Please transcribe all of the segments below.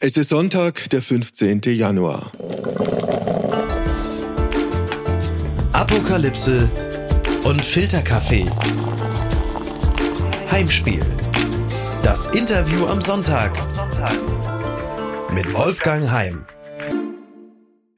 Es ist Sonntag, der 15. Januar. Apokalypse und Filterkaffee. Heimspiel. Das Interview am Sonntag. Mit Wolfgang Heim.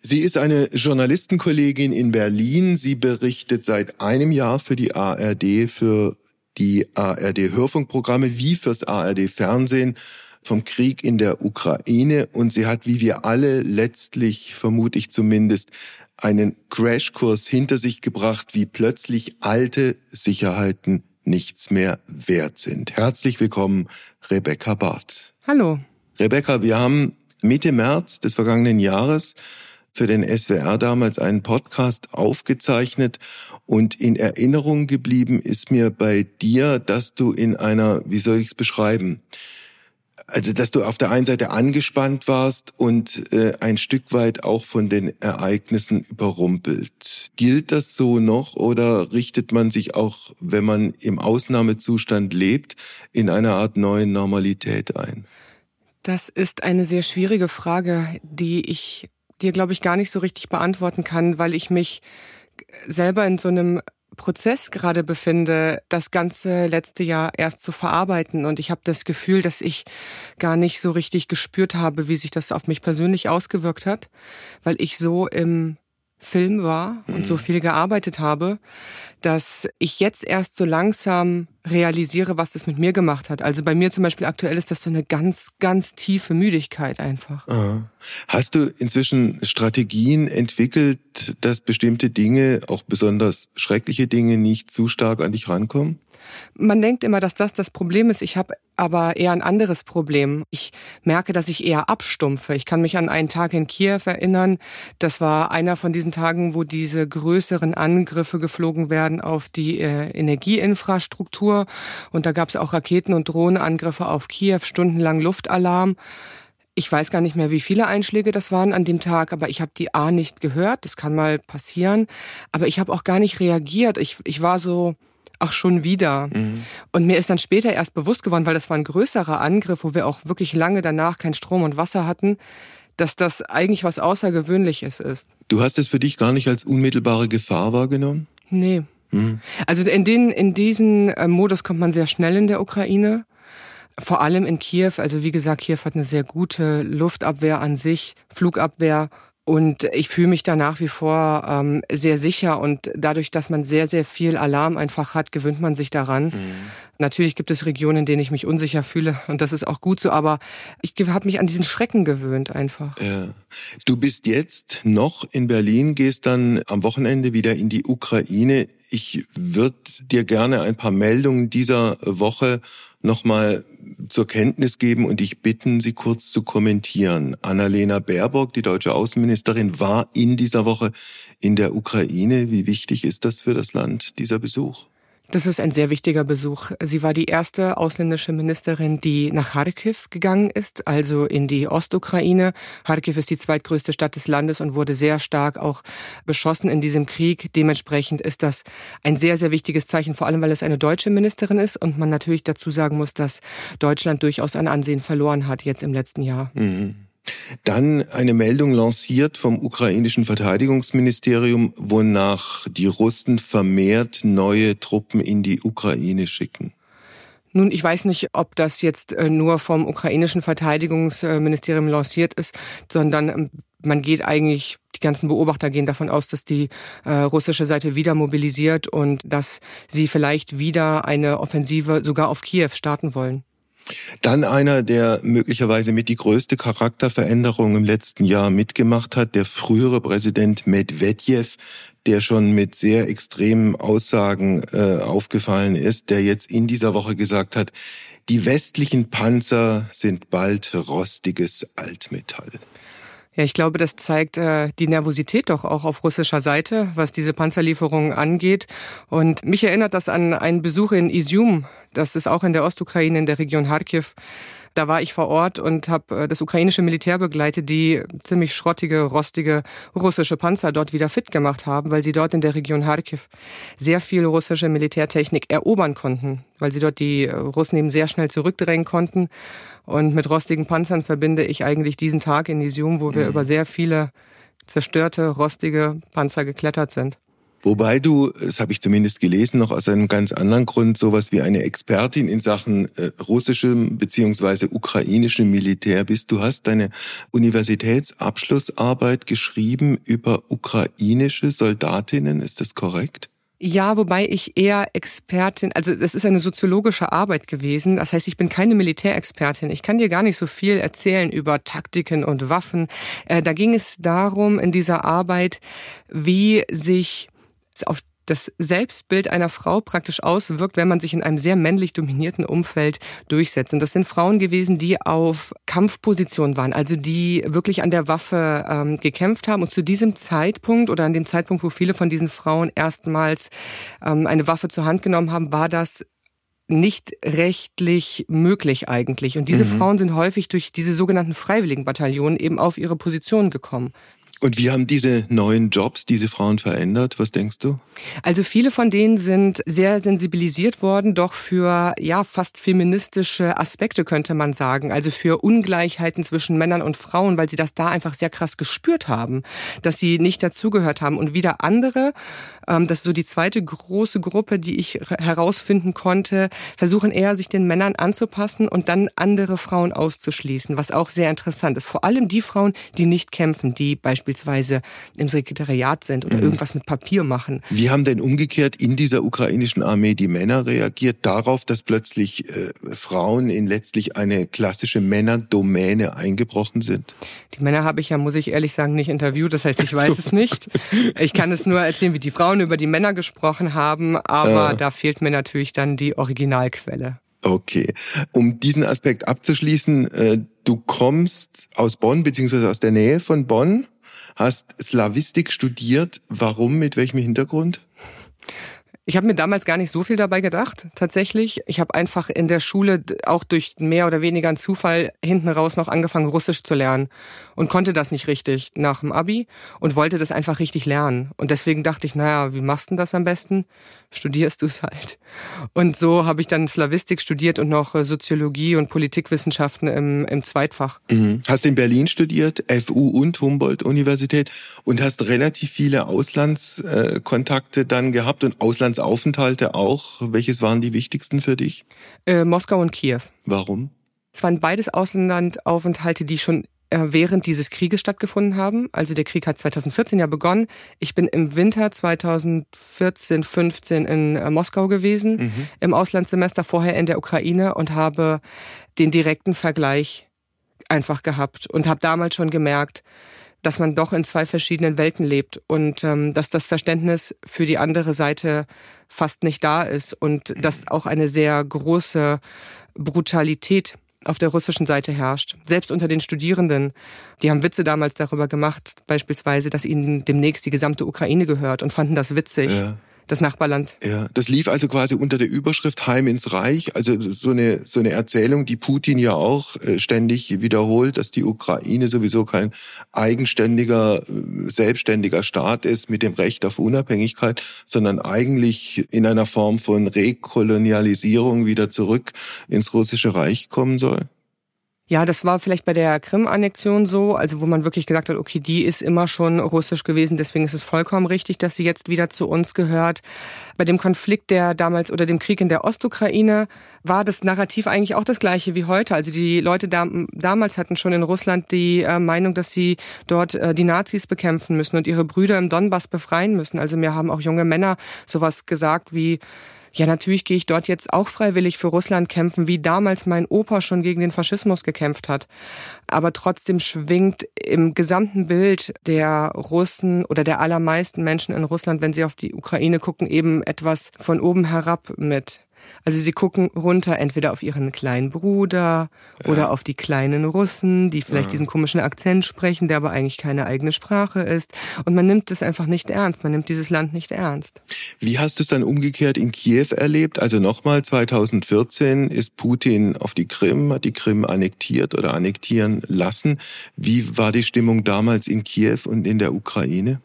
Sie ist eine Journalistenkollegin in Berlin. Sie berichtet seit einem Jahr für die ARD, für die ARD Hörfunkprogramme wie fürs ARD Fernsehen vom Krieg in der Ukraine und sie hat, wie wir alle letztlich, vermute ich zumindest, einen Crashkurs hinter sich gebracht, wie plötzlich alte Sicherheiten nichts mehr wert sind. Herzlich willkommen, Rebecca Barth. Hallo. Rebecca, wir haben Mitte März des vergangenen Jahres für den SWR damals einen Podcast aufgezeichnet und in Erinnerung geblieben ist mir bei dir, dass du in einer, wie soll ich es beschreiben, also dass du auf der einen Seite angespannt warst und äh, ein Stück weit auch von den Ereignissen überrumpelt. Gilt das so noch oder richtet man sich auch, wenn man im Ausnahmezustand lebt, in einer Art neuen Normalität ein? Das ist eine sehr schwierige Frage, die ich dir, glaube ich, gar nicht so richtig beantworten kann, weil ich mich selber in so einem Prozess gerade befinde, das ganze letzte Jahr erst zu verarbeiten. Und ich habe das Gefühl, dass ich gar nicht so richtig gespürt habe, wie sich das auf mich persönlich ausgewirkt hat, weil ich so im Film war und so mhm. viel gearbeitet habe, dass ich jetzt erst so langsam realisiere, was das mit mir gemacht hat. Also bei mir zum Beispiel aktuell ist das so eine ganz, ganz tiefe Müdigkeit einfach. Aha. Hast du inzwischen Strategien entwickelt, dass bestimmte Dinge, auch besonders schreckliche Dinge, nicht zu stark an dich rankommen? Man denkt immer, dass das das Problem ist. Ich habe aber eher ein anderes Problem. Ich merke, dass ich eher abstumpfe. Ich kann mich an einen Tag in Kiew erinnern. Das war einer von diesen Tagen, wo diese größeren Angriffe geflogen werden auf die äh, Energieinfrastruktur. Und da gab es auch Raketen- und Drohnenangriffe auf Kiew, stundenlang Luftalarm. Ich weiß gar nicht mehr, wie viele Einschläge das waren an dem Tag, aber ich habe die A nicht gehört. Das kann mal passieren. Aber ich habe auch gar nicht reagiert. Ich, ich war so, ach schon wieder. Mhm. Und mir ist dann später erst bewusst geworden, weil das war ein größerer Angriff, wo wir auch wirklich lange danach kein Strom und Wasser hatten, dass das eigentlich was Außergewöhnliches ist. Du hast es für dich gar nicht als unmittelbare Gefahr wahrgenommen? Nee. Mhm. Also in, den, in diesen äh, Modus kommt man sehr schnell in der Ukraine. Vor allem in Kiew. Also wie gesagt, Kiew hat eine sehr gute Luftabwehr an sich, Flugabwehr und ich fühle mich da nach wie vor ähm, sehr sicher. Und dadurch, dass man sehr, sehr viel Alarm einfach hat, gewöhnt man sich daran. Mhm. Natürlich gibt es Regionen, in denen ich mich unsicher fühle. Und das ist auch gut so. Aber ich habe mich an diesen Schrecken gewöhnt einfach. Ja. Du bist jetzt noch in Berlin, gehst dann am Wochenende wieder in die Ukraine. Ich würde dir gerne ein paar Meldungen dieser Woche nochmal zur Kenntnis geben und ich bitten, sie kurz zu kommentieren. Annalena Baerbock, die deutsche Außenministerin, war in dieser Woche in der Ukraine. Wie wichtig ist das für das Land, dieser Besuch? Das ist ein sehr wichtiger Besuch. Sie war die erste ausländische Ministerin, die nach Kharkiv gegangen ist, also in die Ostukraine. Kharkiv ist die zweitgrößte Stadt des Landes und wurde sehr stark auch beschossen in diesem Krieg. Dementsprechend ist das ein sehr, sehr wichtiges Zeichen, vor allem weil es eine deutsche Ministerin ist und man natürlich dazu sagen muss, dass Deutschland durchaus an Ansehen verloren hat jetzt im letzten Jahr. Mhm. Dann eine Meldung lanciert vom ukrainischen Verteidigungsministerium, wonach die Russen vermehrt neue Truppen in die Ukraine schicken. Nun, ich weiß nicht, ob das jetzt äh, nur vom ukrainischen Verteidigungsministerium lanciert ist, sondern ähm, man geht eigentlich, die ganzen Beobachter gehen davon aus, dass die äh, russische Seite wieder mobilisiert und dass sie vielleicht wieder eine Offensive sogar auf Kiew starten wollen. Dann einer, der möglicherweise mit die größte Charakterveränderung im letzten Jahr mitgemacht hat, der frühere Präsident Medvedev, der schon mit sehr extremen Aussagen äh, aufgefallen ist, der jetzt in dieser Woche gesagt hat, die westlichen Panzer sind bald rostiges Altmetall. Ja, ich glaube, das zeigt äh, die Nervosität doch auch auf russischer Seite, was diese Panzerlieferungen angeht. Und mich erinnert das an einen Besuch in Izium. Das ist auch in der Ostukraine, in der Region Kharkiv. Da war ich vor Ort und habe äh, das ukrainische Militär begleitet, die ziemlich schrottige, rostige russische Panzer dort wieder fit gemacht haben, weil sie dort in der Region Kharkiv sehr viel russische Militärtechnik erobern konnten, weil sie dort die äh, Russen eben sehr schnell zurückdrängen konnten. Und mit rostigen Panzern verbinde ich eigentlich diesen Tag in Isium, wo wir mhm. über sehr viele zerstörte, rostige Panzer geklettert sind. Wobei du, das habe ich zumindest gelesen, noch aus einem ganz anderen Grund sowas wie eine Expertin in Sachen äh, russischem beziehungsweise ukrainischem Militär bist. Du hast deine Universitätsabschlussarbeit geschrieben über ukrainische Soldatinnen. Ist das korrekt? Ja, wobei ich eher Expertin, also das ist eine soziologische Arbeit gewesen. Das heißt, ich bin keine Militärexpertin. Ich kann dir gar nicht so viel erzählen über Taktiken und Waffen. Äh, da ging es darum in dieser Arbeit, wie sich auf das Selbstbild einer Frau praktisch auswirkt, wenn man sich in einem sehr männlich dominierten Umfeld durchsetzt. Und das sind Frauen gewesen, die auf Kampfposition waren, also die wirklich an der Waffe ähm, gekämpft haben. Und zu diesem Zeitpunkt oder an dem Zeitpunkt, wo viele von diesen Frauen erstmals ähm, eine Waffe zur Hand genommen haben, war das nicht rechtlich möglich eigentlich. Und diese mhm. Frauen sind häufig durch diese sogenannten Freiwilligenbataillonen eben auf ihre Position gekommen. Und wie haben diese neuen Jobs diese Frauen verändert? Was denkst du? Also viele von denen sind sehr sensibilisiert worden, doch für ja fast feministische Aspekte könnte man sagen, also für Ungleichheiten zwischen Männern und Frauen, weil sie das da einfach sehr krass gespürt haben, dass sie nicht dazugehört haben. Und wieder andere, ähm, das ist so die zweite große Gruppe, die ich herausfinden konnte, versuchen eher sich den Männern anzupassen und dann andere Frauen auszuschließen, was auch sehr interessant ist. Vor allem die Frauen, die nicht kämpfen, die beispielsweise beispielsweise im Sekretariat sind oder mhm. irgendwas mit Papier machen. Wie haben denn umgekehrt in dieser ukrainischen Armee die Männer reagiert darauf, dass plötzlich äh, Frauen in letztlich eine klassische Männerdomäne eingebrochen sind? Die Männer habe ich ja, muss ich ehrlich sagen, nicht interviewt. Das heißt, ich weiß so. es nicht. Ich kann es nur erzählen, wie die Frauen über die Männer gesprochen haben, aber äh. da fehlt mir natürlich dann die Originalquelle. Okay. Um diesen Aspekt abzuschließen, äh, du kommst aus Bonn beziehungsweise aus der Nähe von Bonn hast Slavistik studiert. Warum? Mit welchem Hintergrund? Ich habe mir damals gar nicht so viel dabei gedacht, tatsächlich. Ich habe einfach in der Schule auch durch mehr oder weniger einen Zufall hinten raus noch angefangen, Russisch zu lernen und konnte das nicht richtig nach dem Abi und wollte das einfach richtig lernen. Und deswegen dachte ich, naja, wie machst du das am besten? Studierst du es halt. Und so habe ich dann Slavistik studiert und noch äh, Soziologie und Politikwissenschaften im, im Zweitfach. Mhm. Hast in Berlin studiert, FU und Humboldt-Universität und hast relativ viele Auslandskontakte dann gehabt und Auslandsaufenthalte auch. Welches waren die wichtigsten für dich? Äh, Moskau und Kiew. Warum? Es waren beides Auslandaufenthalte, die schon während dieses Krieges stattgefunden haben. Also der Krieg hat 2014 ja begonnen. Ich bin im Winter 2014, 15 in äh, Moskau gewesen, mhm. im Auslandssemester vorher in der Ukraine und habe den direkten Vergleich einfach gehabt und habe damals schon gemerkt, dass man doch in zwei verschiedenen Welten lebt und ähm, dass das Verständnis für die andere Seite fast nicht da ist und mhm. dass auch eine sehr große Brutalität auf der russischen Seite herrscht. Selbst unter den Studierenden. Die haben Witze damals darüber gemacht, beispielsweise, dass ihnen demnächst die gesamte Ukraine gehört und fanden das witzig. Ja das Nachbarland. Ja, das lief also quasi unter der Überschrift Heim ins Reich. Also so eine, so eine Erzählung, die Putin ja auch äh, ständig wiederholt, dass die Ukraine sowieso kein eigenständiger, äh, selbstständiger Staat ist mit dem Recht auf Unabhängigkeit, sondern eigentlich in einer Form von Rekolonialisierung wieder zurück ins russische Reich kommen soll. Ja, das war vielleicht bei der Krim-Annexion so, also wo man wirklich gesagt hat, okay, die ist immer schon russisch gewesen, deswegen ist es vollkommen richtig, dass sie jetzt wieder zu uns gehört. Bei dem Konflikt, der damals oder dem Krieg in der Ostukraine, war das Narrativ eigentlich auch das gleiche wie heute. Also die Leute da, damals hatten schon in Russland die äh, Meinung, dass sie dort äh, die Nazis bekämpfen müssen und ihre Brüder im Donbass befreien müssen. Also mir haben auch junge Männer sowas gesagt wie, ja, natürlich gehe ich dort jetzt auch freiwillig für Russland kämpfen, wie damals mein Opa schon gegen den Faschismus gekämpft hat. Aber trotzdem schwingt im gesamten Bild der Russen oder der allermeisten Menschen in Russland, wenn sie auf die Ukraine gucken, eben etwas von oben herab mit. Also sie gucken runter entweder auf ihren kleinen Bruder ja. oder auf die kleinen Russen, die vielleicht ja. diesen komischen Akzent sprechen, der aber eigentlich keine eigene Sprache ist. Und man nimmt es einfach nicht ernst. Man nimmt dieses Land nicht ernst. Wie hast du es dann umgekehrt in Kiew erlebt? Also nochmal 2014 ist Putin auf die Krim, hat die Krim annektiert oder annektieren lassen. Wie war die Stimmung damals in Kiew und in der Ukraine?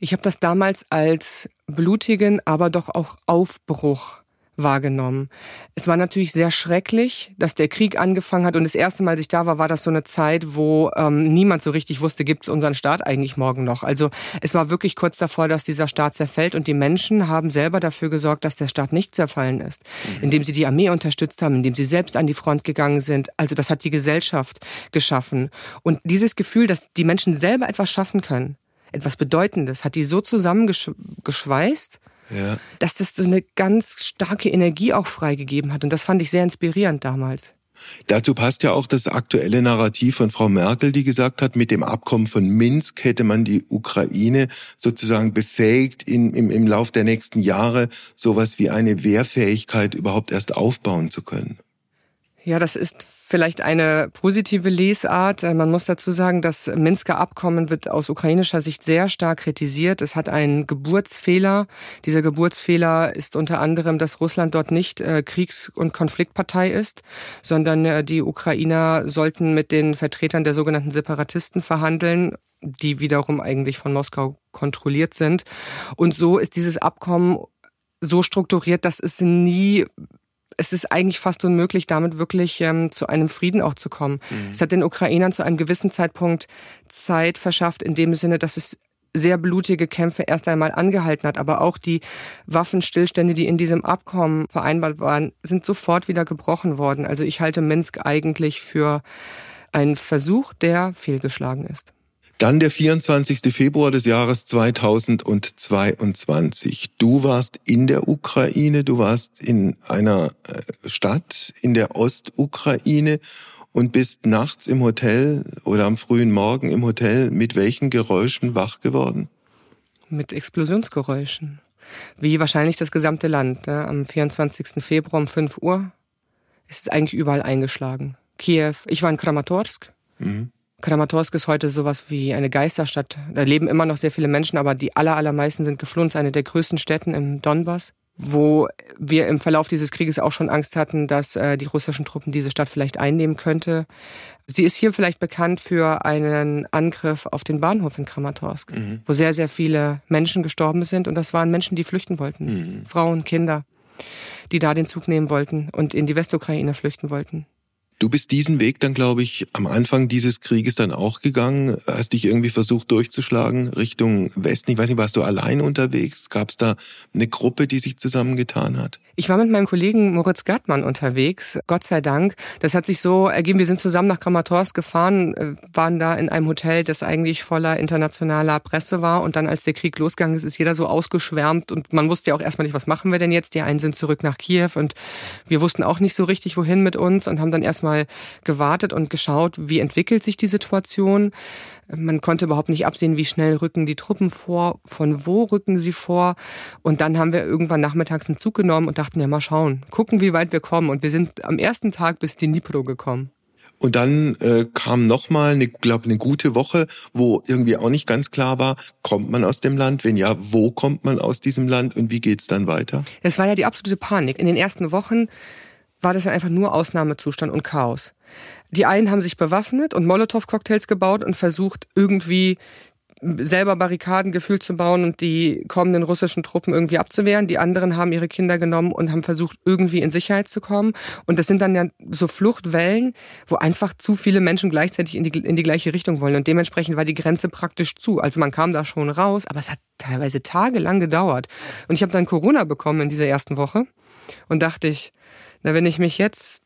Ich habe das damals als blutigen, aber doch auch Aufbruch wahrgenommen. Es war natürlich sehr schrecklich, dass der Krieg angefangen hat und das erste Mal, als ich da war, war das so eine Zeit, wo ähm, niemand so richtig wusste, gibt es unseren Staat eigentlich morgen noch. Also es war wirklich kurz davor, dass dieser Staat zerfällt und die Menschen haben selber dafür gesorgt, dass der Staat nicht zerfallen ist, mhm. indem sie die Armee unterstützt haben, indem sie selbst an die Front gegangen sind. Also das hat die Gesellschaft geschaffen. Und dieses Gefühl, dass die Menschen selber etwas schaffen können, etwas Bedeutendes, hat die so zusammengeschweißt, ja. dass das so eine ganz starke Energie auch freigegeben hat. Und das fand ich sehr inspirierend damals. Dazu passt ja auch das aktuelle Narrativ von Frau Merkel, die gesagt hat, mit dem Abkommen von Minsk hätte man die Ukraine sozusagen befähigt, in, im, im Lauf der nächsten Jahre sowas wie eine Wehrfähigkeit überhaupt erst aufbauen zu können. Ja, das ist vielleicht eine positive Lesart. Äh, man muss dazu sagen, das Minsker Abkommen wird aus ukrainischer Sicht sehr stark kritisiert. Es hat einen Geburtsfehler. Dieser Geburtsfehler ist unter anderem, dass Russland dort nicht äh, Kriegs- und Konfliktpartei ist, sondern äh, die Ukrainer sollten mit den Vertretern der sogenannten Separatisten verhandeln die wiederum eigentlich von Moskau kontrolliert sind. Und so ist dieses Abkommen so strukturiert, dass es nie es ist eigentlich fast unmöglich, damit wirklich ähm, zu einem Frieden auch zu kommen. Mhm. Es hat den Ukrainern zu einem gewissen Zeitpunkt Zeit verschafft, in dem Sinne, dass es sehr blutige Kämpfe erst einmal angehalten hat, aber auch die Waffenstillstände, die in diesem Abkommen vereinbart waren, sind sofort wieder gebrochen worden. Also ich halte Minsk eigentlich für einen Versuch, der fehlgeschlagen ist. Dann der 24. Februar des Jahres 2022. Du warst in der Ukraine, du warst in einer äh, Stadt in der Ostukraine und bist nachts im Hotel oder am frühen Morgen im Hotel mit welchen Geräuschen wach geworden? Mit Explosionsgeräuschen. Wie wahrscheinlich das gesamte Land. Ne? Am 24. Februar um 5 Uhr ist es eigentlich überall eingeschlagen. Kiew, ich war in Kramatorsk. Mhm. Kramatorsk ist heute sowas wie eine Geisterstadt. Da leben immer noch sehr viele Menschen, aber die aller, allermeisten sind geflohen. Es ist eine der größten Städten im Donbass, wo wir im Verlauf dieses Krieges auch schon Angst hatten, dass äh, die russischen Truppen diese Stadt vielleicht einnehmen könnte. Sie ist hier vielleicht bekannt für einen Angriff auf den Bahnhof in Kramatorsk, mhm. wo sehr, sehr viele Menschen gestorben sind. Und das waren Menschen, die flüchten wollten. Mhm. Frauen, Kinder, die da den Zug nehmen wollten und in die Westukraine flüchten wollten. Du bist diesen Weg dann, glaube ich, am Anfang dieses Krieges dann auch gegangen, hast dich irgendwie versucht durchzuschlagen Richtung Westen. Ich weiß nicht, warst du allein unterwegs? Gab es da eine Gruppe, die sich zusammengetan hat? Ich war mit meinem Kollegen Moritz Gartmann unterwegs, Gott sei Dank. Das hat sich so ergeben, wir sind zusammen nach Kramatorsk gefahren, äh, waren da in einem Hotel, das eigentlich voller internationaler Presse war. Und dann, als der Krieg losgegangen ist, ist jeder so ausgeschwärmt und man wusste ja auch erstmal nicht, was machen wir denn jetzt? Die einen sind zurück nach Kiew und wir wussten auch nicht so richtig, wohin mit uns und haben dann erstmal erstmal gewartet und geschaut, wie entwickelt sich die Situation. Man konnte überhaupt nicht absehen, wie schnell rücken die Truppen vor, von wo rücken sie vor. Und dann haben wir irgendwann nachmittags einen Zug genommen und dachten, ja, mal schauen, gucken, wie weit wir kommen. Und wir sind am ersten Tag bis Dnipro gekommen. Und dann äh, kam nochmal, eine, glaube eine gute Woche, wo irgendwie auch nicht ganz klar war, kommt man aus dem Land? Wenn ja, wo kommt man aus diesem Land und wie geht's dann weiter? Es war ja die absolute Panik. In den ersten Wochen war das einfach nur Ausnahmezustand und Chaos. Die einen haben sich bewaffnet und Molotow-Cocktails gebaut und versucht irgendwie selber Barrikaden gefühlt zu bauen und die kommenden russischen Truppen irgendwie abzuwehren. Die anderen haben ihre Kinder genommen und haben versucht, irgendwie in Sicherheit zu kommen. Und das sind dann ja so Fluchtwellen, wo einfach zu viele Menschen gleichzeitig in die, in die gleiche Richtung wollen. Und dementsprechend war die Grenze praktisch zu. Also man kam da schon raus, aber es hat teilweise tagelang gedauert. Und ich habe dann Corona bekommen in dieser ersten Woche und dachte ich, na, wenn ich mich jetzt,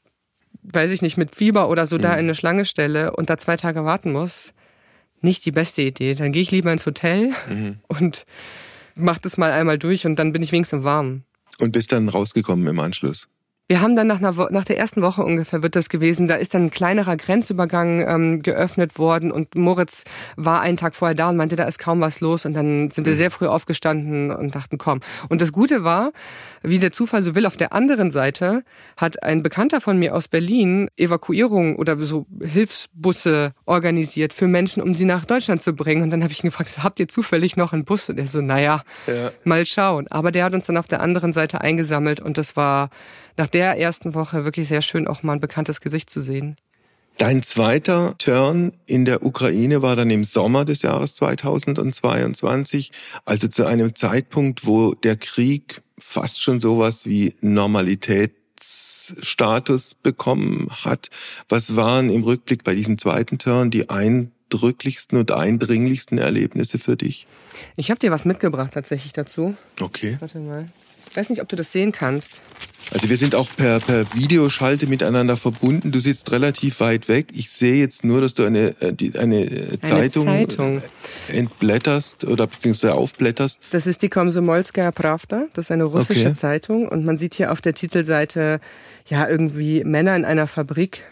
weiß ich nicht, mit Fieber oder so mhm. da in eine Schlange stelle und da zwei Tage warten muss, nicht die beste Idee. Dann gehe ich lieber ins Hotel mhm. und mach das mal einmal durch und dann bin ich wenigstens warm. Und bist dann rausgekommen im Anschluss? Wir haben dann nach, einer, nach der ersten Woche ungefähr wird das gewesen, da ist dann ein kleinerer Grenzübergang ähm, geöffnet worden und Moritz war einen Tag vorher da und meinte, da ist kaum was los und dann sind wir sehr früh aufgestanden und dachten, komm. Und das Gute war, wie der Zufall so will, auf der anderen Seite hat ein Bekannter von mir aus Berlin Evakuierung oder so Hilfsbusse organisiert für Menschen, um sie nach Deutschland zu bringen. Und dann habe ich ihn gefragt, habt ihr zufällig noch einen Bus? Und er so, naja, ja. mal schauen. Aber der hat uns dann auf der anderen Seite eingesammelt und das war nach der ersten Woche wirklich sehr schön, auch mal ein bekanntes Gesicht zu sehen. Dein zweiter Turn in der Ukraine war dann im Sommer des Jahres 2022, also zu einem Zeitpunkt, wo der Krieg fast schon sowas wie Normalitätsstatus bekommen hat. Was waren im Rückblick bei diesem zweiten Turn die eindrücklichsten und eindringlichsten Erlebnisse für dich? Ich habe dir was mitgebracht tatsächlich dazu. Okay. Warte mal. Ich weiß nicht, ob du das sehen kannst. Also wir sind auch per, per Videoschalte miteinander verbunden. Du sitzt relativ weit weg. Ich sehe jetzt nur, dass du eine, äh, eine, äh, Zeitung, eine Zeitung. entblätterst oder beziehungsweise aufblätterst. Das ist die Komsomolskaya Pravda. Das ist eine russische okay. Zeitung. Und man sieht hier auf der Titelseite ja irgendwie Männer in einer Fabrik.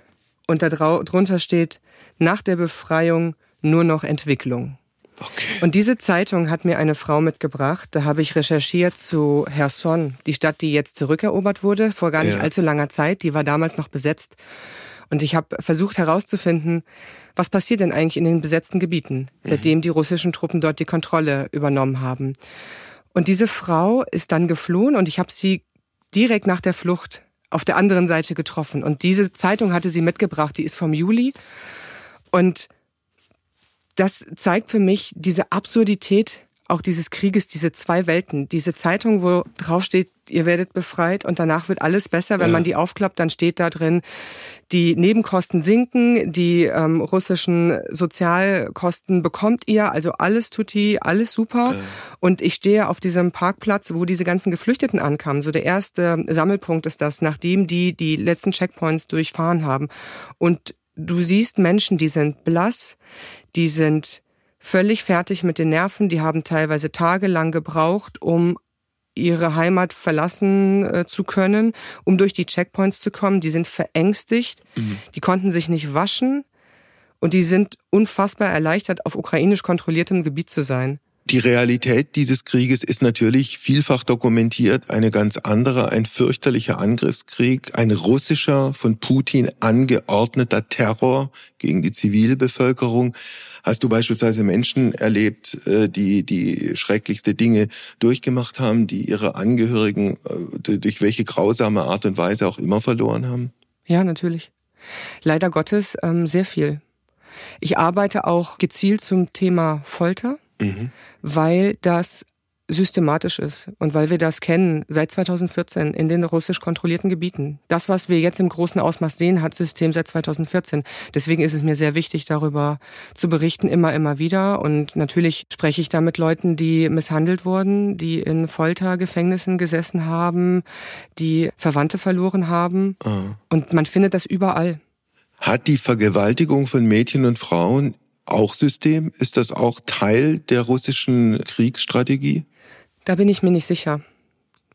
Und da drunter steht, nach der Befreiung nur noch Entwicklung. Okay. Und diese Zeitung hat mir eine Frau mitgebracht. Da habe ich recherchiert zu Herson, die Stadt, die jetzt zurückerobert wurde, vor gar nicht ja. allzu langer Zeit. Die war damals noch besetzt. Und ich habe versucht herauszufinden, was passiert denn eigentlich in den besetzten Gebieten, mhm. seitdem die russischen Truppen dort die Kontrolle übernommen haben. Und diese Frau ist dann geflohen und ich habe sie direkt nach der Flucht auf der anderen Seite getroffen. Und diese Zeitung hatte sie mitgebracht, die ist vom Juli. Und das zeigt für mich diese Absurdität auch dieses Krieges, diese zwei Welten. Diese Zeitung, wo drauf steht, ihr werdet befreit und danach wird alles besser. Wenn ja. man die aufklappt, dann steht da drin, die Nebenkosten sinken, die ähm, russischen Sozialkosten bekommt ihr, also alles tutti, alles super. Ja. Und ich stehe auf diesem Parkplatz, wo diese ganzen Geflüchteten ankamen. So der erste Sammelpunkt ist das, nachdem die die letzten Checkpoints durchfahren haben. Und du siehst Menschen, die sind blass, die sind völlig fertig mit den Nerven, die haben teilweise tagelang gebraucht, um ihre Heimat verlassen äh, zu können, um durch die Checkpoints zu kommen. Die sind verängstigt, mhm. die konnten sich nicht waschen und die sind unfassbar erleichtert, auf ukrainisch kontrolliertem Gebiet zu sein. Die Realität dieses Krieges ist natürlich vielfach dokumentiert, eine ganz andere, ein fürchterlicher Angriffskrieg, ein russischer, von Putin angeordneter Terror gegen die Zivilbevölkerung. Hast du beispielsweise Menschen erlebt, äh, die die schrecklichste Dinge durchgemacht haben, die ihre Angehörigen äh, durch welche grausame Art und Weise auch immer verloren haben? Ja, natürlich. Leider Gottes ähm, sehr viel. Ich arbeite auch gezielt zum Thema Folter mhm. weil das systematisch ist und weil wir das kennen seit 2014 in den russisch kontrollierten Gebieten. Das, was wir jetzt im großen Ausmaß sehen, hat System seit 2014. Deswegen ist es mir sehr wichtig, darüber zu berichten, immer, immer wieder. Und natürlich spreche ich da mit Leuten, die misshandelt wurden, die in Foltergefängnissen gesessen haben, die Verwandte verloren haben. Ah. Und man findet das überall. Hat die Vergewaltigung von Mädchen und Frauen auch System? Ist das auch Teil der russischen Kriegsstrategie? Da bin ich mir nicht sicher.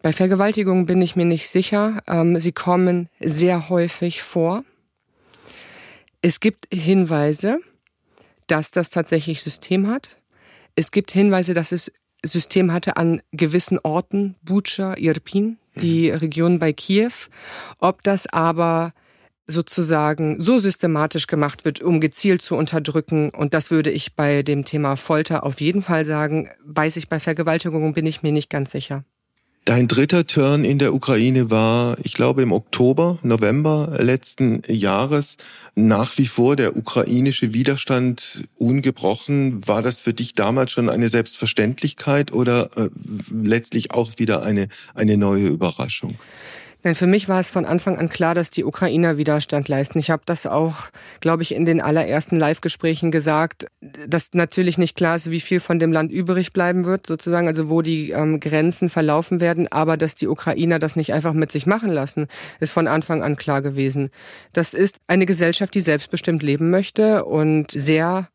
Bei Vergewaltigungen bin ich mir nicht sicher. Ähm, sie kommen sehr häufig vor. Es gibt Hinweise, dass das tatsächlich System hat. Es gibt Hinweise, dass es System hatte an gewissen Orten, Bucha, Irpin, die mhm. Region bei Kiew. Ob das aber sozusagen so systematisch gemacht wird, um gezielt zu unterdrücken. Und das würde ich bei dem Thema Folter auf jeden Fall sagen. Weiß ich bei Vergewaltigungen bin ich mir nicht ganz sicher. Dein dritter Turn in der Ukraine war, ich glaube, im Oktober, November letzten Jahres. Nach wie vor der ukrainische Widerstand ungebrochen. War das für dich damals schon eine Selbstverständlichkeit oder äh, letztlich auch wieder eine, eine neue Überraschung? Denn für mich war es von Anfang an klar, dass die Ukrainer Widerstand leisten. Ich habe das auch, glaube ich, in den allerersten Live-Gesprächen gesagt, dass natürlich nicht klar ist, wie viel von dem Land übrig bleiben wird, sozusagen, also wo die ähm, Grenzen verlaufen werden, aber dass die Ukrainer das nicht einfach mit sich machen lassen, ist von Anfang an klar gewesen. Das ist eine Gesellschaft, die selbstbestimmt leben möchte und sehr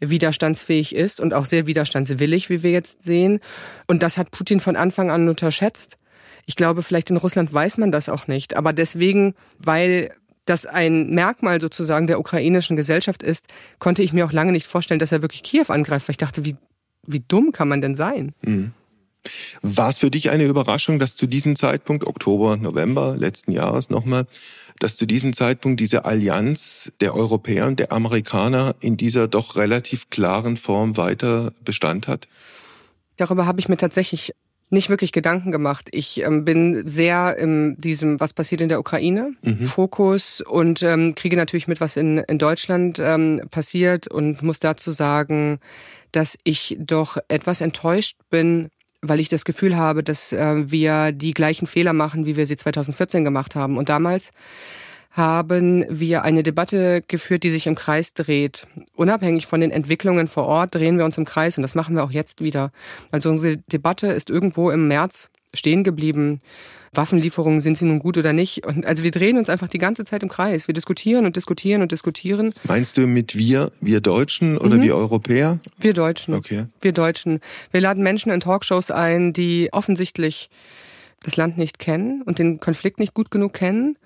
widerstandsfähig ist und auch sehr widerstandswillig, wie wir jetzt sehen. Und das hat Putin von Anfang an unterschätzt. Ich glaube, vielleicht in Russland weiß man das auch nicht. Aber deswegen, weil das ein Merkmal sozusagen der ukrainischen Gesellschaft ist, konnte ich mir auch lange nicht vorstellen, dass er wirklich Kiew angreift, weil ich dachte, wie, wie dumm kann man denn sein? Mhm. War es für dich eine Überraschung, dass zu diesem Zeitpunkt, Oktober, November letzten Jahres nochmal, dass zu diesem Zeitpunkt diese Allianz der Europäer und der Amerikaner in dieser doch relativ klaren Form weiter Bestand hat? Darüber habe ich mir tatsächlich nicht wirklich Gedanken gemacht. Ich ähm, bin sehr in diesem, was passiert in der Ukraine, mhm. Fokus und ähm, kriege natürlich mit, was in, in Deutschland ähm, passiert und muss dazu sagen, dass ich doch etwas enttäuscht bin, weil ich das Gefühl habe, dass äh, wir die gleichen Fehler machen, wie wir sie 2014 gemacht haben. Und damals haben wir eine Debatte geführt, die sich im Kreis dreht. Unabhängig von den Entwicklungen vor Ort drehen wir uns im Kreis und das machen wir auch jetzt wieder. Also unsere Debatte ist irgendwo im März stehen geblieben. Waffenlieferungen, sind sie nun gut oder nicht? Und also wir drehen uns einfach die ganze Zeit im Kreis. Wir diskutieren und diskutieren und diskutieren. Meinst du mit wir, wir Deutschen oder mhm. wir Europäer? Wir Deutschen. Okay. Wir Deutschen. Wir laden Menschen in Talkshows ein, die offensichtlich das Land nicht kennen und den Konflikt nicht gut genug kennen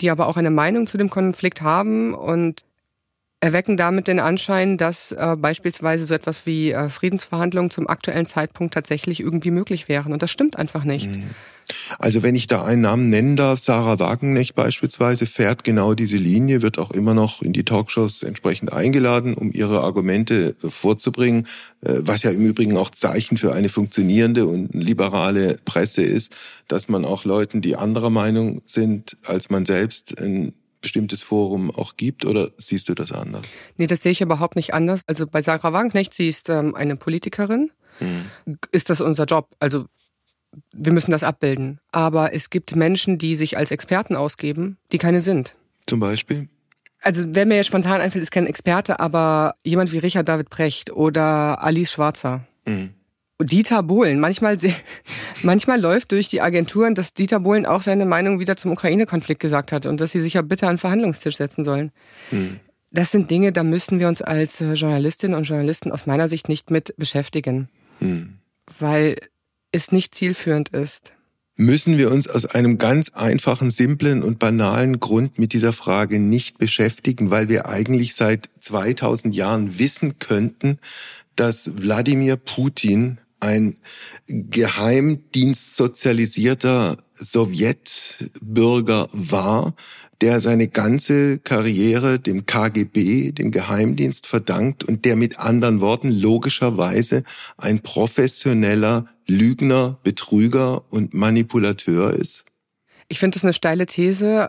die aber auch eine Meinung zu dem Konflikt haben und erwecken damit den Anschein, dass äh, beispielsweise so etwas wie äh, Friedensverhandlungen zum aktuellen Zeitpunkt tatsächlich irgendwie möglich wären. Und das stimmt einfach nicht. Mhm. Also wenn ich da einen Namen nennen darf, Sarah Wagenknecht beispielsweise fährt genau diese Linie, wird auch immer noch in die Talkshows entsprechend eingeladen, um ihre Argumente äh, vorzubringen, äh, was ja im Übrigen auch Zeichen für eine funktionierende und liberale Presse ist, dass man auch Leuten, die anderer Meinung sind als man selbst, ein bestimmtes Forum auch gibt oder siehst du das anders? Nee, das sehe ich überhaupt nicht anders. Also bei Sarah Wagenknecht, sie ist ähm, eine Politikerin, mhm. ist das unser Job. Also wir müssen das abbilden. Aber es gibt Menschen, die sich als Experten ausgeben, die keine sind. Zum Beispiel? Also wer mir jetzt spontan einfällt, ist kein Experte, aber jemand wie Richard David Brecht oder Alice Schwarzer. Mhm. Dieter Bohlen. Manchmal, manchmal läuft durch die Agenturen, dass Dieter Bohlen auch seine Meinung wieder zum Ukraine-Konflikt gesagt hat und dass sie sich ja bitte an den Verhandlungstisch setzen sollen. Hm. Das sind Dinge, da müssten wir uns als äh, Journalistinnen und Journalisten aus meiner Sicht nicht mit beschäftigen, hm. weil es nicht zielführend ist. Müssen wir uns aus einem ganz einfachen, simplen und banalen Grund mit dieser Frage nicht beschäftigen, weil wir eigentlich seit 2000 Jahren wissen könnten, dass Wladimir Putin ein geheimdienstsozialisierter Sowjetbürger war, der seine ganze Karriere dem KGB, dem Geheimdienst verdankt und der mit anderen Worten logischerweise ein professioneller Lügner, Betrüger und Manipulateur ist? Ich finde das eine steile These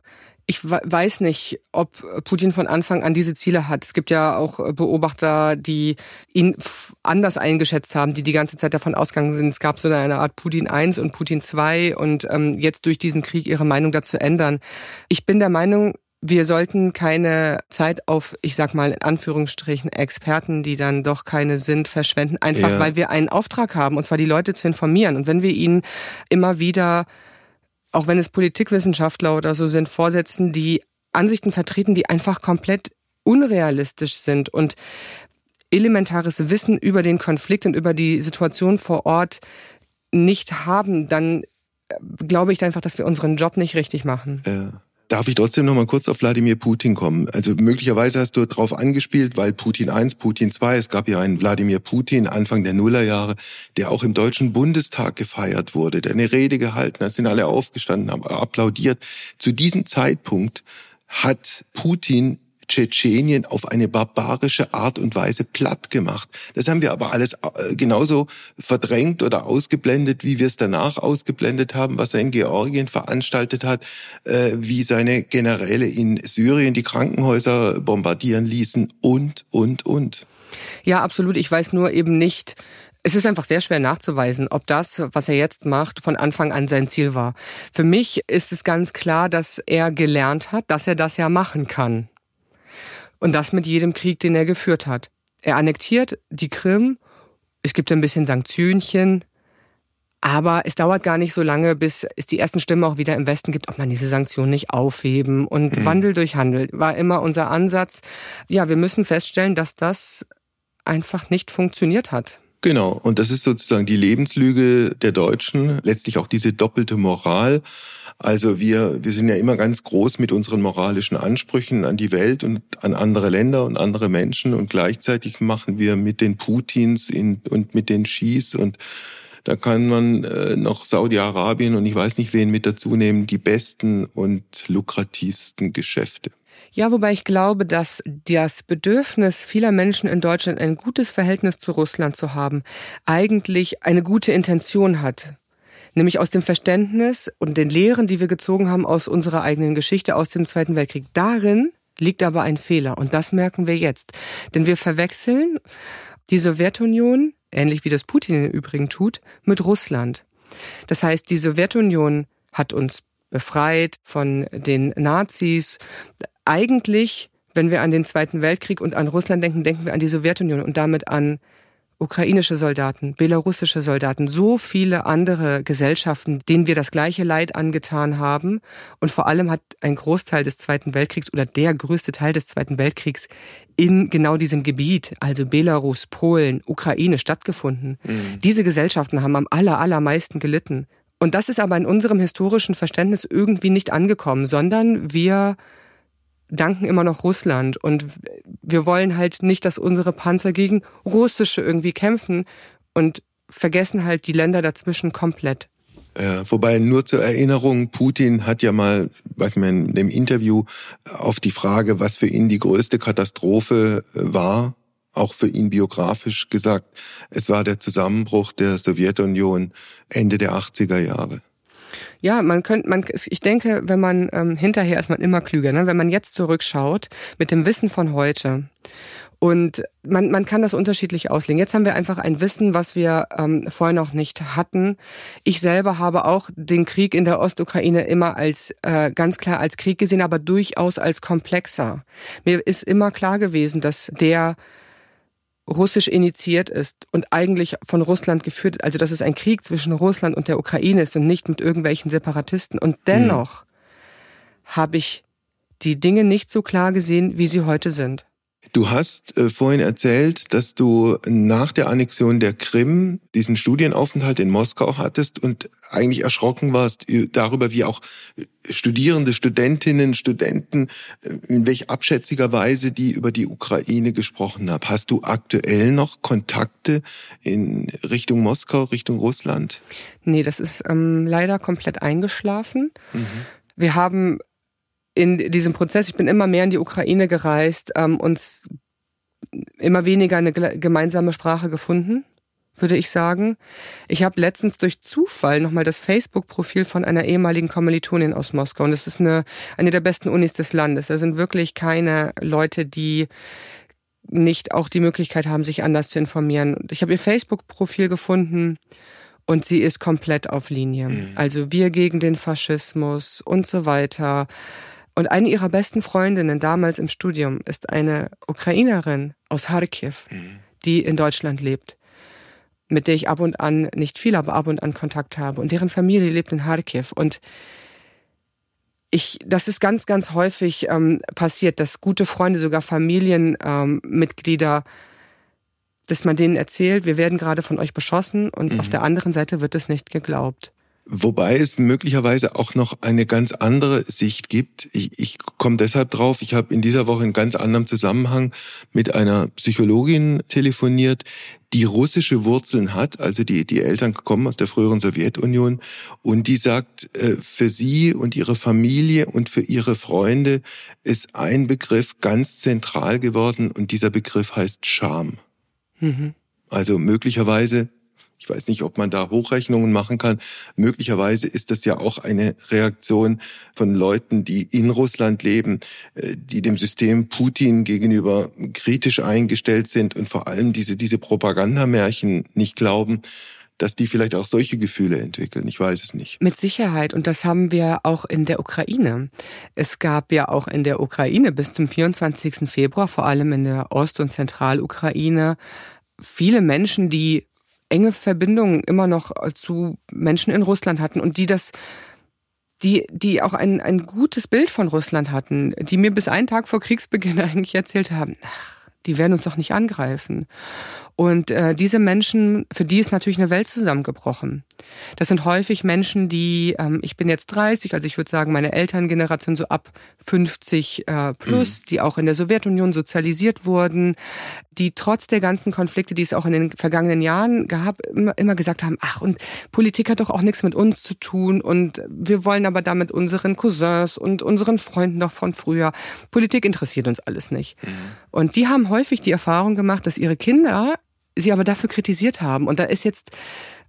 ich weiß nicht, ob Putin von Anfang an diese Ziele hat. Es gibt ja auch Beobachter, die ihn anders eingeschätzt haben, die die ganze Zeit davon ausgegangen sind, es gab so eine Art Putin 1 und Putin 2 und ähm, jetzt durch diesen Krieg ihre Meinung dazu ändern. Ich bin der Meinung, wir sollten keine Zeit auf, ich sag mal in Anführungsstrichen, Experten, die dann doch keine sind, verschwenden, einfach ja. weil wir einen Auftrag haben, und zwar die Leute zu informieren. Und wenn wir ihnen immer wieder auch wenn es Politikwissenschaftler oder so sind, vorsetzen, die Ansichten vertreten, die einfach komplett unrealistisch sind und elementares Wissen über den Konflikt und über die Situation vor Ort nicht haben, dann äh, glaube ich einfach, dass wir unseren Job nicht richtig machen. Ja. Darf ich trotzdem noch mal kurz auf Wladimir Putin kommen? Also möglicherweise hast du darauf angespielt, weil Putin 1, Putin 2, es gab ja einen Wladimir Putin Anfang der Nullerjahre, der auch im Deutschen Bundestag gefeiert wurde, der eine Rede gehalten hat, sind alle aufgestanden, haben applaudiert. Zu diesem Zeitpunkt hat Putin Tschetschenien auf eine barbarische Art und Weise platt gemacht. Das haben wir aber alles äh, genauso verdrängt oder ausgeblendet, wie wir es danach ausgeblendet haben, was er in Georgien veranstaltet hat, äh, wie seine Generäle in Syrien die Krankenhäuser bombardieren ließen und, und, und. Ja, absolut. Ich weiß nur eben nicht, es ist einfach sehr schwer nachzuweisen, ob das, was er jetzt macht, von Anfang an sein Ziel war. Für mich ist es ganz klar, dass er gelernt hat, dass er das ja machen kann. Und das mit jedem Krieg, den er geführt hat. Er annektiert die Krim, es gibt ein bisschen Sanktionchen, aber es dauert gar nicht so lange, bis es die ersten Stimmen auch wieder im Westen gibt, ob man diese Sanktionen nicht aufheben. Und mhm. Wandel durch Handel war immer unser Ansatz. Ja, wir müssen feststellen, dass das einfach nicht funktioniert hat. Genau, und das ist sozusagen die Lebenslüge der Deutschen, letztlich auch diese doppelte Moral. Also wir, wir sind ja immer ganz groß mit unseren moralischen Ansprüchen an die Welt und an andere Länder und andere Menschen und gleichzeitig machen wir mit den Putins in, und mit den Schis und da kann man äh, noch Saudi-Arabien und ich weiß nicht wen mit dazu nehmen, die besten und lukrativsten Geschäfte. Ja, wobei ich glaube, dass das Bedürfnis vieler Menschen in Deutschland, ein gutes Verhältnis zu Russland zu haben, eigentlich eine gute Intention hat. Nämlich aus dem Verständnis und den Lehren, die wir gezogen haben aus unserer eigenen Geschichte, aus dem Zweiten Weltkrieg. Darin liegt aber ein Fehler und das merken wir jetzt. Denn wir verwechseln die Sowjetunion, ähnlich wie das Putin im Übrigen tut, mit Russland. Das heißt, die Sowjetunion hat uns befreit von den Nazis. Eigentlich, wenn wir an den Zweiten Weltkrieg und an Russland denken, denken wir an die Sowjetunion und damit an ukrainische Soldaten, belarussische Soldaten, so viele andere Gesellschaften, denen wir das gleiche Leid angetan haben. Und vor allem hat ein Großteil des Zweiten Weltkriegs oder der größte Teil des Zweiten Weltkriegs in genau diesem Gebiet, also Belarus, Polen, Ukraine stattgefunden. Mhm. Diese Gesellschaften haben am aller, allermeisten gelitten. Und das ist aber in unserem historischen Verständnis irgendwie nicht angekommen, sondern wir danken immer noch Russland und wir wollen halt nicht, dass unsere Panzer gegen russische irgendwie kämpfen und vergessen halt die Länder dazwischen komplett. Ja, wobei nur zur Erinnerung, Putin hat ja mal, weiß ich in dem Interview auf die Frage, was für ihn die größte Katastrophe äh, war, auch für ihn biografisch gesagt, es war der Zusammenbruch der Sowjetunion Ende der 80er Jahre. Ja, man könnte, man, ich denke, wenn man ähm, hinterher ist man immer klüger, ne? wenn man jetzt zurückschaut mit dem Wissen von heute. Und man, man kann das unterschiedlich auslegen. Jetzt haben wir einfach ein Wissen, was wir ähm, vorher noch nicht hatten. Ich selber habe auch den Krieg in der Ostukraine immer als äh, ganz klar als Krieg gesehen, aber durchaus als komplexer. Mir ist immer klar gewesen, dass der russisch initiiert ist und eigentlich von Russland geführt, also dass es ein Krieg zwischen Russland und der Ukraine ist und nicht mit irgendwelchen Separatisten. Und dennoch mhm. habe ich die Dinge nicht so klar gesehen, wie sie heute sind. Du hast äh, vorhin erzählt, dass du nach der Annexion der Krim diesen Studienaufenthalt in Moskau hattest und eigentlich erschrocken warst darüber, wie auch Studierende, Studentinnen, Studenten, äh, in welch abschätziger Weise die über die Ukraine gesprochen haben. Hast du aktuell noch Kontakte in Richtung Moskau, Richtung Russland? Nee, das ist ähm, leider komplett eingeschlafen. Mhm. Wir haben in diesem Prozess, ich bin immer mehr in die Ukraine gereist, ähm, uns immer weniger eine gemeinsame Sprache gefunden, würde ich sagen. Ich habe letztens durch Zufall nochmal das Facebook-Profil von einer ehemaligen Kommilitonin aus Moskau. Und das ist eine, eine der besten Unis des Landes. Da sind wirklich keine Leute, die nicht auch die Möglichkeit haben, sich anders zu informieren. Ich habe ihr Facebook-Profil gefunden und sie ist komplett auf Linie. Mhm. Also wir gegen den Faschismus und so weiter. Und eine ihrer besten Freundinnen damals im Studium ist eine Ukrainerin aus Kharkiv, mhm. die in Deutschland lebt, mit der ich ab und an, nicht viel, aber ab und an Kontakt habe. Und deren Familie lebt in Kharkiv. Und ich, das ist ganz, ganz häufig ähm, passiert, dass gute Freunde, sogar Familienmitglieder, ähm, dass man denen erzählt, wir werden gerade von euch beschossen und mhm. auf der anderen Seite wird es nicht geglaubt. Wobei es möglicherweise auch noch eine ganz andere Sicht gibt. Ich, ich komme deshalb drauf, ich habe in dieser Woche in ganz anderem Zusammenhang mit einer Psychologin telefoniert, die russische Wurzeln hat, also die, die Eltern kommen aus der früheren Sowjetunion und die sagt, äh, für sie und ihre Familie und für ihre Freunde ist ein Begriff ganz zentral geworden und dieser Begriff heißt Scham. Mhm. Also möglicherweise ich weiß nicht, ob man da Hochrechnungen machen kann. Möglicherweise ist das ja auch eine Reaktion von Leuten, die in Russland leben, äh, die dem System Putin gegenüber kritisch eingestellt sind und vor allem diese, diese Propagandamärchen nicht glauben dass die vielleicht auch solche Gefühle entwickeln. Ich weiß es nicht. Mit Sicherheit. Und das haben wir auch in der Ukraine. Es gab ja auch in der Ukraine bis zum 24. Februar, vor allem in der Ost- und Zentralukraine, viele Menschen, die enge Verbindungen immer noch äh, zu Menschen in Russland hatten und die das die, die auch ein, ein gutes Bild von Russland hatten, die mir bis einen Tag vor Kriegsbeginn eigentlich erzählt haben, ach, Die werden uns doch nicht angreifen. Und äh, diese Menschen, für die ist natürlich eine Welt zusammengebrochen. Das sind häufig Menschen, die, ähm, ich bin jetzt 30, also ich würde sagen, meine Elterngeneration so ab 50 äh, plus, mhm. die auch in der Sowjetunion sozialisiert wurden, die trotz der ganzen Konflikte, die es auch in den vergangenen Jahren gab, immer, immer gesagt haben, ach, und Politik hat doch auch nichts mit uns zu tun und wir wollen aber damit unseren Cousins und unseren Freunden noch von früher. Politik interessiert uns alles nicht. Mhm. Und die haben häufig die Erfahrung gemacht, dass ihre Kinder sie aber dafür kritisiert haben. Und da ist jetzt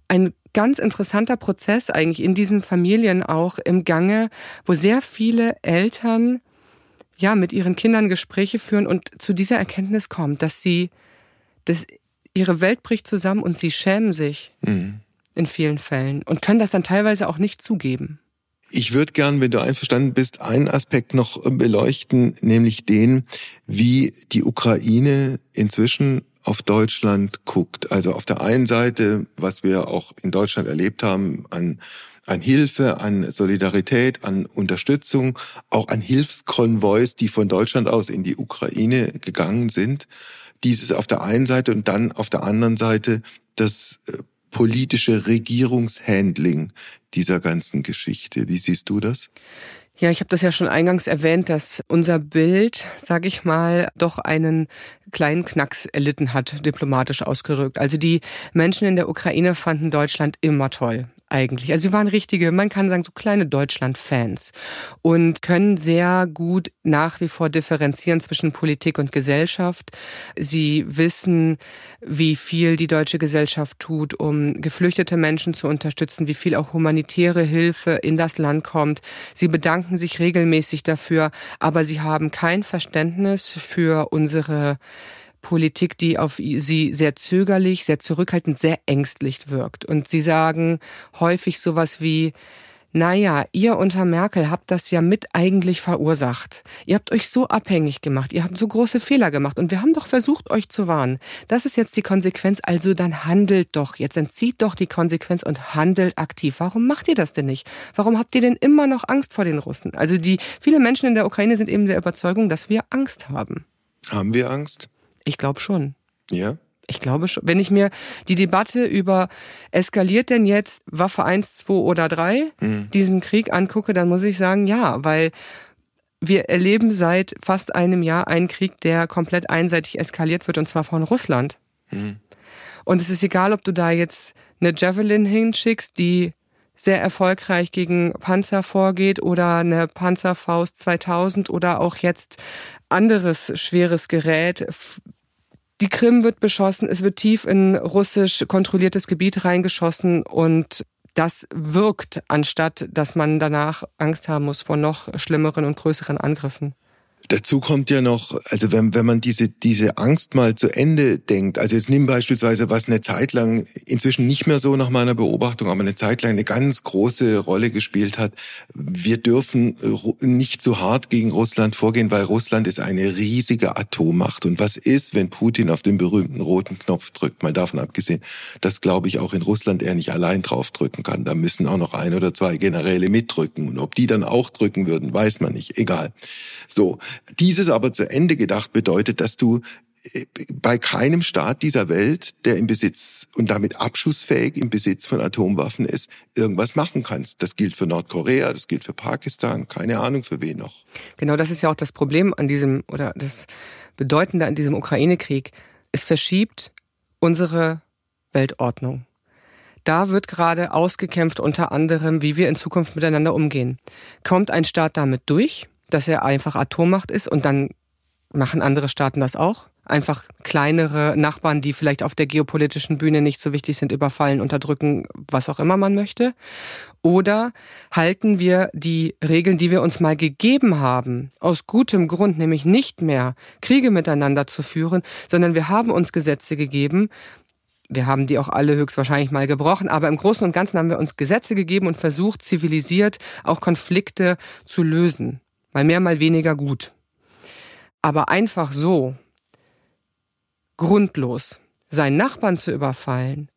ein ganz interessanter Prozess eigentlich in diesen Familien auch im Gange, wo sehr viele Eltern ja mit ihren Kindern Gespräche führen und zu dieser Erkenntnis kommen, dass sie, dass ihre Welt bricht zusammen und sie schämen sich mhm. in vielen Fällen und können das dann teilweise auch nicht zugeben. Ich würde gern, wenn du einverstanden bist, einen Aspekt noch beleuchten, nämlich den, wie die Ukraine inzwischen auf Deutschland guckt. Also auf der einen Seite, was wir auch in Deutschland erlebt haben, an, an Hilfe, an Solidarität, an Unterstützung, auch an Hilfskonvois, die von Deutschland aus in die Ukraine gegangen sind. Dieses auf der einen Seite und dann auf der anderen Seite das äh, politische Regierungshandling dieser ganzen Geschichte. Wie siehst du das? Ja, ich habe das ja schon eingangs erwähnt, dass unser Bild, sage ich mal, doch einen kleinen Knacks erlitten hat, diplomatisch ausgerückt. Also die Menschen in der Ukraine fanden Deutschland immer toll eigentlich. Also sie waren richtige, man kann sagen, so kleine Deutschland-Fans und können sehr gut nach wie vor differenzieren zwischen Politik und Gesellschaft. Sie wissen, wie viel die deutsche Gesellschaft tut, um geflüchtete Menschen zu unterstützen, wie viel auch humanitäre Hilfe in das Land kommt. Sie bedanken sich regelmäßig dafür, aber sie haben kein Verständnis für unsere Politik, die auf sie sehr zögerlich, sehr zurückhaltend, sehr ängstlich wirkt. Und sie sagen häufig sowas wie, naja, ihr unter Merkel habt das ja mit eigentlich verursacht. Ihr habt euch so abhängig gemacht, ihr habt so große Fehler gemacht und wir haben doch versucht, euch zu warnen. Das ist jetzt die Konsequenz, also dann handelt doch, jetzt entzieht doch die Konsequenz und handelt aktiv. Warum macht ihr das denn nicht? Warum habt ihr denn immer noch Angst vor den Russen? Also die, viele Menschen in der Ukraine sind eben der Überzeugung, dass wir Angst haben. Haben wir Angst? Ich glaube schon. Ja? Ich glaube schon. Wenn ich mir die Debatte über eskaliert denn jetzt Waffe 1, 2 oder 3 mhm. diesen Krieg angucke, dann muss ich sagen, ja, weil wir erleben seit fast einem Jahr einen Krieg, der komplett einseitig eskaliert wird und zwar von Russland. Mhm. Und es ist egal, ob du da jetzt eine Javelin hinschickst, die sehr erfolgreich gegen Panzer vorgeht oder eine Panzerfaust 2000 oder auch jetzt anderes schweres Gerät. Die Krim wird beschossen, es wird tief in russisch kontrolliertes Gebiet reingeschossen und das wirkt, anstatt dass man danach Angst haben muss vor noch schlimmeren und größeren Angriffen. Dazu kommt ja noch, also wenn, wenn man diese, diese Angst mal zu Ende denkt, also jetzt nimm beispielsweise, was eine Zeit lang, inzwischen nicht mehr so nach meiner Beobachtung, aber eine Zeit lang eine ganz große Rolle gespielt hat. Wir dürfen nicht so hart gegen Russland vorgehen, weil Russland ist eine riesige Atommacht. Und was ist, wenn Putin auf den berühmten roten Knopf drückt? Mal davon abgesehen, dass, glaube ich, auch in Russland er nicht allein draufdrücken kann. Da müssen auch noch ein oder zwei Generäle mitdrücken. Und ob die dann auch drücken würden, weiß man nicht. Egal. So. Dieses aber zu Ende gedacht bedeutet, dass du äh, bei keinem Staat dieser Welt, der im Besitz und damit abschussfähig im Besitz von Atomwaffen ist, irgendwas machen kannst. Das gilt für Nordkorea, das gilt für Pakistan, keine Ahnung für wen noch. Genau, das ist ja auch das Problem an diesem oder das Bedeutende an diesem Ukraine-Krieg. Es verschiebt unsere Weltordnung. Da wird gerade ausgekämpft unter anderem, wie wir in Zukunft miteinander umgehen. Kommt ein Staat damit durch? Dass er einfach Atommacht ist und dann machen andere Staaten das auch. Einfach kleinere Nachbarn, die vielleicht auf der geopolitischen Bühne nicht so wichtig sind, überfallen, unterdrücken, was auch immer man möchte. Oder halten wir die Regeln, die wir uns mal gegeben haben, aus gutem Grund, nämlich nicht mehr Kriege miteinander zu führen, sondern wir haben uns Gesetze gegeben, wir haben die auch alle höchstwahrscheinlich mal gebrochen, aber im Großen und Ganzen haben wir uns Gesetze gegeben und versucht, zivilisiert auch Konflikte zu lösen. Mal mehr, mal weniger gut. Aber einfach so, grundlos, seinen Nachbarn zu überfallen,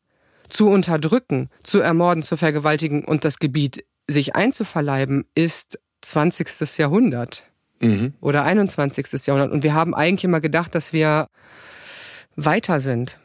zu unterdrücken, zu ermorden, zu vergewaltigen und das Gebiet sich einzuverleiben, ist 20. Jahrhundert. mhm. oder 21. Jahrhundert. Und wir haben eigentlich immer gedacht, dass wir weiter sind.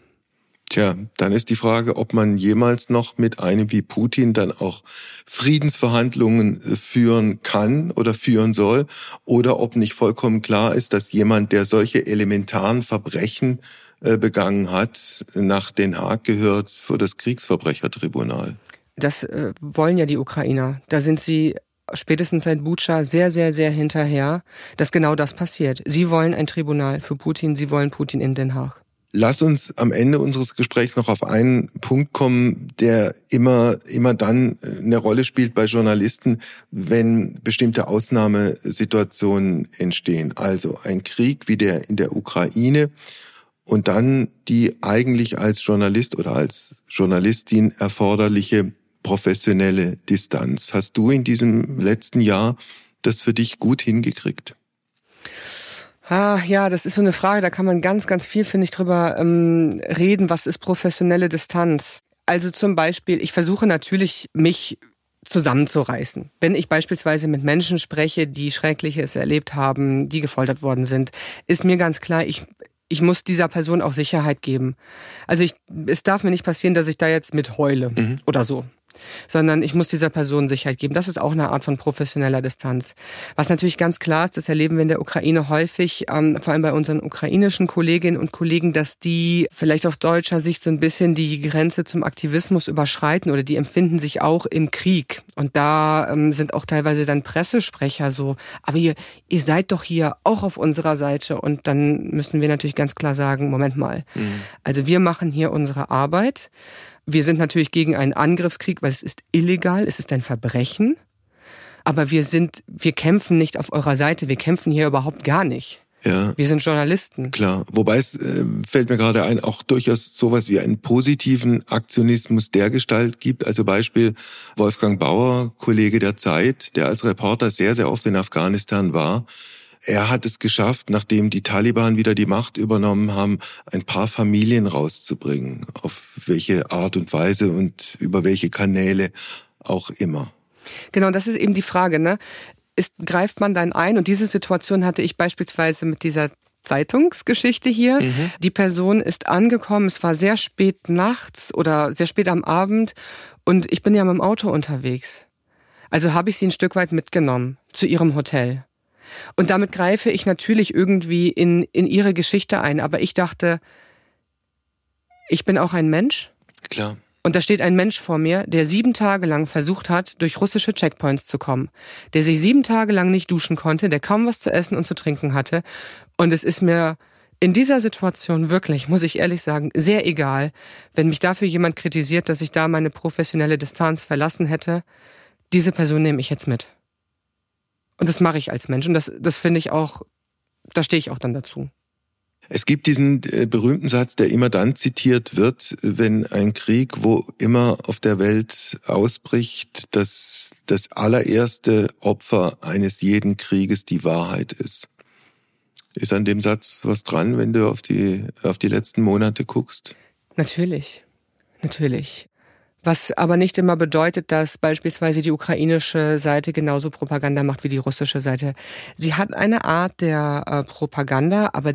Tja, dann ist die Frage, ob man jemals noch mit einem wie Putin dann auch Friedensverhandlungen äh, führen kann oder führen soll oder ob nicht vollkommen klar ist, dass jemand, der solche elementaren Verbrechen äh, begangen hat, nach Den Haag gehört für das Kriegsverbrechertribunal. Das äh, wollen ja die Ukrainer. Da sind sie spätestens seit Bucha sehr, sehr, sehr hinterher, dass genau das passiert. Sie wollen ein Tribunal für Putin, sie wollen Putin in Den Haag. Lass uns am Ende unseres Gesprächs noch auf einen Punkt kommen, der immer, immer dann eine Rolle spielt bei Journalisten, wenn bestimmte Ausnahmesituationen entstehen. Also ein Krieg wie der in der Ukraine und dann die eigentlich als Journalist oder als Journalistin erforderliche professionelle Distanz. Hast du in diesem letzten Jahr das für dich gut hingekriegt? Ah, ja, das ist so eine Frage, da kann man ganz, ganz viel, finde ich, drüber ähm, reden. Was ist professionelle Distanz? Also zum Beispiel, ich versuche natürlich, mich zusammenzureißen. Wenn ich beispielsweise mit Menschen spreche, die Schreckliches erlebt haben, die gefoltert worden sind, ist mir ganz klar, ich, ich muss dieser Person auch Sicherheit geben. Also ich, es darf mir nicht passieren, dass ich da jetzt mit heule mhm. oder so sondern ich muss dieser Person Sicherheit geben. Das ist auch eine Art von professioneller Distanz. Was natürlich ganz klar ist, das erleben wir in der Ukraine häufig, ähm, vor allem bei unseren ukrainischen Kolleginnen und Kollegen, dass die vielleicht auf deutscher Sicht so ein bisschen die Grenze zum Aktivismus überschreiten oder die empfinden sich auch im Krieg. Und da ähm, sind auch teilweise dann Pressesprecher so, aber ihr, ihr seid doch hier auch auf unserer Seite. Und dann müssen wir natürlich ganz klar sagen, Moment mal. Mhm. Also wir machen hier unsere Arbeit. Wir sind natürlich gegen einen Angriffskrieg, weil es ist illegal, es ist ein Verbrechen. Aber wir sind, wir kämpfen nicht auf eurer Seite, wir kämpfen hier überhaupt gar nicht. Ja. Wir sind Journalisten. Klar. Wobei es äh, fällt mir gerade ein, auch durchaus sowas wie einen positiven Aktionismus der Gestalt gibt. Also Beispiel Wolfgang Bauer, Kollege der Zeit, der als Reporter sehr, sehr oft in Afghanistan war er hat es geschafft, nachdem die Taliban wieder die Macht übernommen haben, ein paar Familien rauszubringen. Auf welche Art und Weise und über welche Kanäle auch immer. Genau, das ist eben die Frage, ne? Ist, greift man dann ein? Und diese Situation hatte ich beispielsweise mit dieser Zeitungsgeschichte hier. Mhm. Die Person ist angekommen, es war sehr spät nachts oder sehr spät am Abend und ich bin ja mit dem Auto unterwegs. Also habe ich sie ein Stück weit mitgenommen zu ihrem Hotel. Und damit greife ich natürlich irgendwie in, in ihre Geschichte ein. Aber ich dachte, ich bin auch ein Mensch. Klar. Und da steht ein Mensch vor mir, der sieben Tage lang versucht hat, durch russische Checkpoints zu kommen, der sich sieben Tage lang nicht duschen konnte, der kaum was zu essen und zu trinken hatte. Und es ist mir in dieser Situation wirklich, muss ich ehrlich sagen, sehr egal, wenn mich dafür jemand kritisiert, dass ich da meine professionelle Distanz verlassen hätte. Diese Person nehme ich jetzt mit. Und das mache ich als Mensch. Und das, das finde ich auch, da stehe ich auch dann dazu. Es gibt diesen äh, berühmten Satz, der immer dann zitiert wird, wenn ein Krieg, wo immer auf der Welt ausbricht, dass das allererste Opfer eines jeden Krieges die Wahrheit ist. Ist an dem Satz was dran, wenn du auf die, auf die letzten Monate guckst? Natürlich. Natürlich. Was aber nicht immer bedeutet, dass beispielsweise die ukrainische Seite genauso Propaganda macht wie die russische Seite. Sie hat eine Art der äh, Propaganda, aber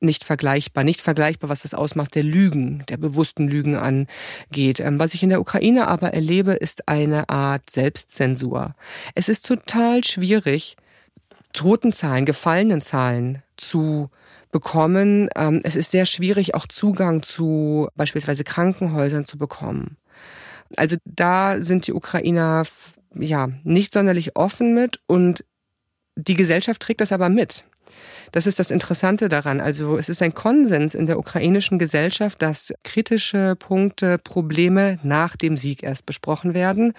nicht vergleichbar, nicht vergleichbar, was das ausmacht, der Lügen, der bewussten Lügen angeht. Ähm, was ich in der Ukraine aber erlebe, ist eine Art Selbstzensur. Es ist total schwierig, Totenzahlen, Gefallenenzahlen zu bekommen. Ähm, es ist sehr schwierig, auch Zugang zu beispielsweise Krankenhäusern zu bekommen. Also da sind die Ukrainer ja nicht sonderlich offen mit und die Gesellschaft trägt das aber mit. Das ist das Interessante daran. Also es ist ein Konsens in der ukrainischen Gesellschaft, dass kritische Punkte, Probleme nach dem Sieg erst besprochen werden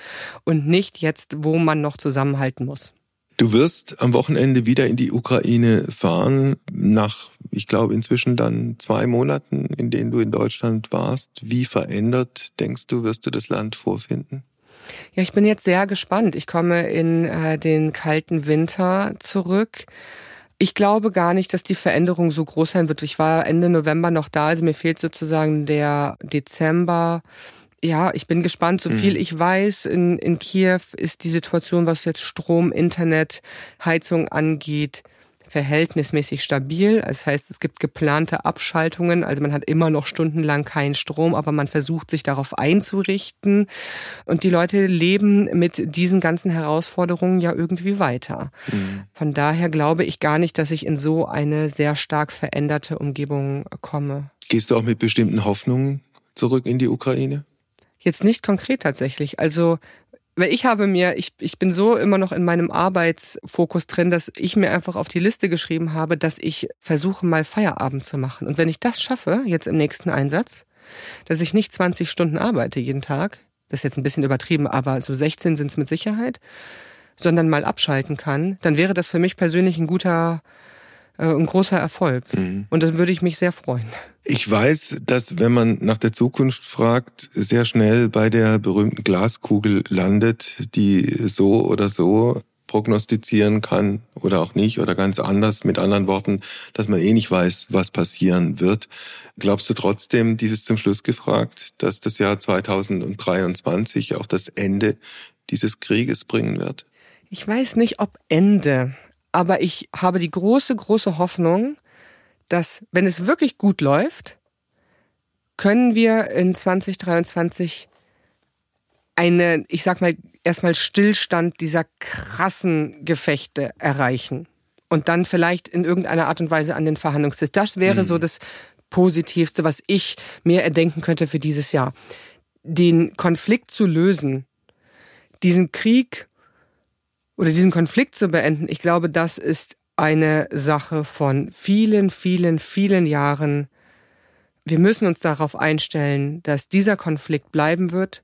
und nicht jetzt, wo man noch zusammenhalten muss. Du wirst am Wochenende wieder in die Ukraine fahren, nach, ich glaube, inzwischen dann zwei Monaten, in denen du in Deutschland warst. Wie verändert, denkst du, wirst du das Land vorfinden? Ja, ich bin jetzt sehr gespannt. Ich komme in äh, den kalten Winter zurück. Ich glaube gar nicht, dass die Veränderung so groß sein wird. Ich war Ende November noch da, also mir fehlt sozusagen der Dezember ja, ich bin gespannt. So viel mhm. ich weiß, in, in Kiew ist die Situation, was jetzt Strom, Internet, Heizung angeht, verhältnismäßig stabil. Das heißt, es gibt geplante Abschaltungen. Also man hat immer noch stundenlang keinen Strom, aber man versucht sich darauf einzurichten. Und die Leute leben mit diesen ganzen Herausforderungen ja irgendwie weiter. Mhm. Von daher glaube ich gar nicht, dass ich in so eine sehr stark veränderte Umgebung komme. Gehst du auch mit bestimmten Hoffnungen zurück in die Ukraine? Jetzt nicht konkret tatsächlich. Also weil ich habe mir, ich, ich bin so immer noch in meinem Arbeitsfokus drin, dass ich mir einfach auf die Liste geschrieben habe, dass ich versuche mal Feierabend zu machen. Und wenn ich das schaffe, jetzt im nächsten Einsatz, dass ich nicht 20 Stunden arbeite jeden Tag, das ist jetzt ein bisschen übertrieben, aber so 16 sind es mit Sicherheit, sondern mal abschalten kann, dann wäre das für mich persönlich ein guter, ein großer Erfolg. Mhm. Und dann würde ich mich sehr freuen. Ich weiß, dass wenn man nach der Zukunft fragt, sehr schnell bei der berühmten Glaskugel landet, die so oder so prognostizieren kann oder auch nicht oder ganz anders, mit anderen Worten, dass man eh nicht weiß, was passieren wird. Glaubst du trotzdem, dieses zum Schluss gefragt, dass das Jahr 2023 auch das Ende dieses Krieges bringen wird? Ich weiß nicht, ob Ende, aber ich habe die große, große Hoffnung, dass wenn es wirklich gut läuft, können wir in 2023 eine, ich sag mal, erstmal Stillstand dieser krassen Gefechte erreichen. Und dann vielleicht in irgendeiner Art und Weise an den Verhandlungstisch. Das wäre mhm. so das Positivste, was ich mir erdenken könnte für dieses Jahr. Den Konflikt zu lösen, diesen Krieg oder diesen Konflikt zu beenden, ich glaube, das ist eine Sache von vielen, vielen, vielen Jahren. Wir müssen uns darauf einstellen, dass dieser Konflikt bleiben wird,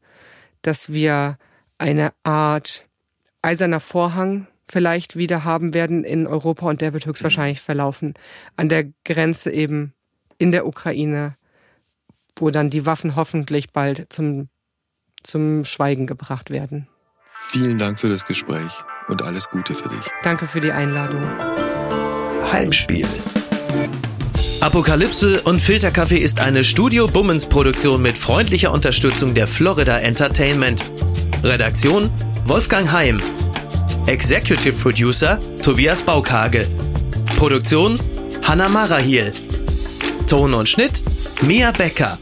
dass wir eine Art eiserner Vorhang vielleicht wieder haben werden in Europa und der wird höchstwahrscheinlich verlaufen an der Grenze eben in der Ukraine, wo dann die Waffen hoffentlich bald zum, zum Schweigen gebracht werden. Vielen Dank für das Gespräch und alles Gute für dich. Danke für die Einladung. Heimspiel. Apokalypse und Filterkaffee ist eine Studio Bummens Produktion mit freundlicher Unterstützung der Florida Entertainment. Redaktion Wolfgang Heim. Executive Producer Tobias Baukage. Produktion Hanna Marahiel. Ton und Schnitt Mia Becker.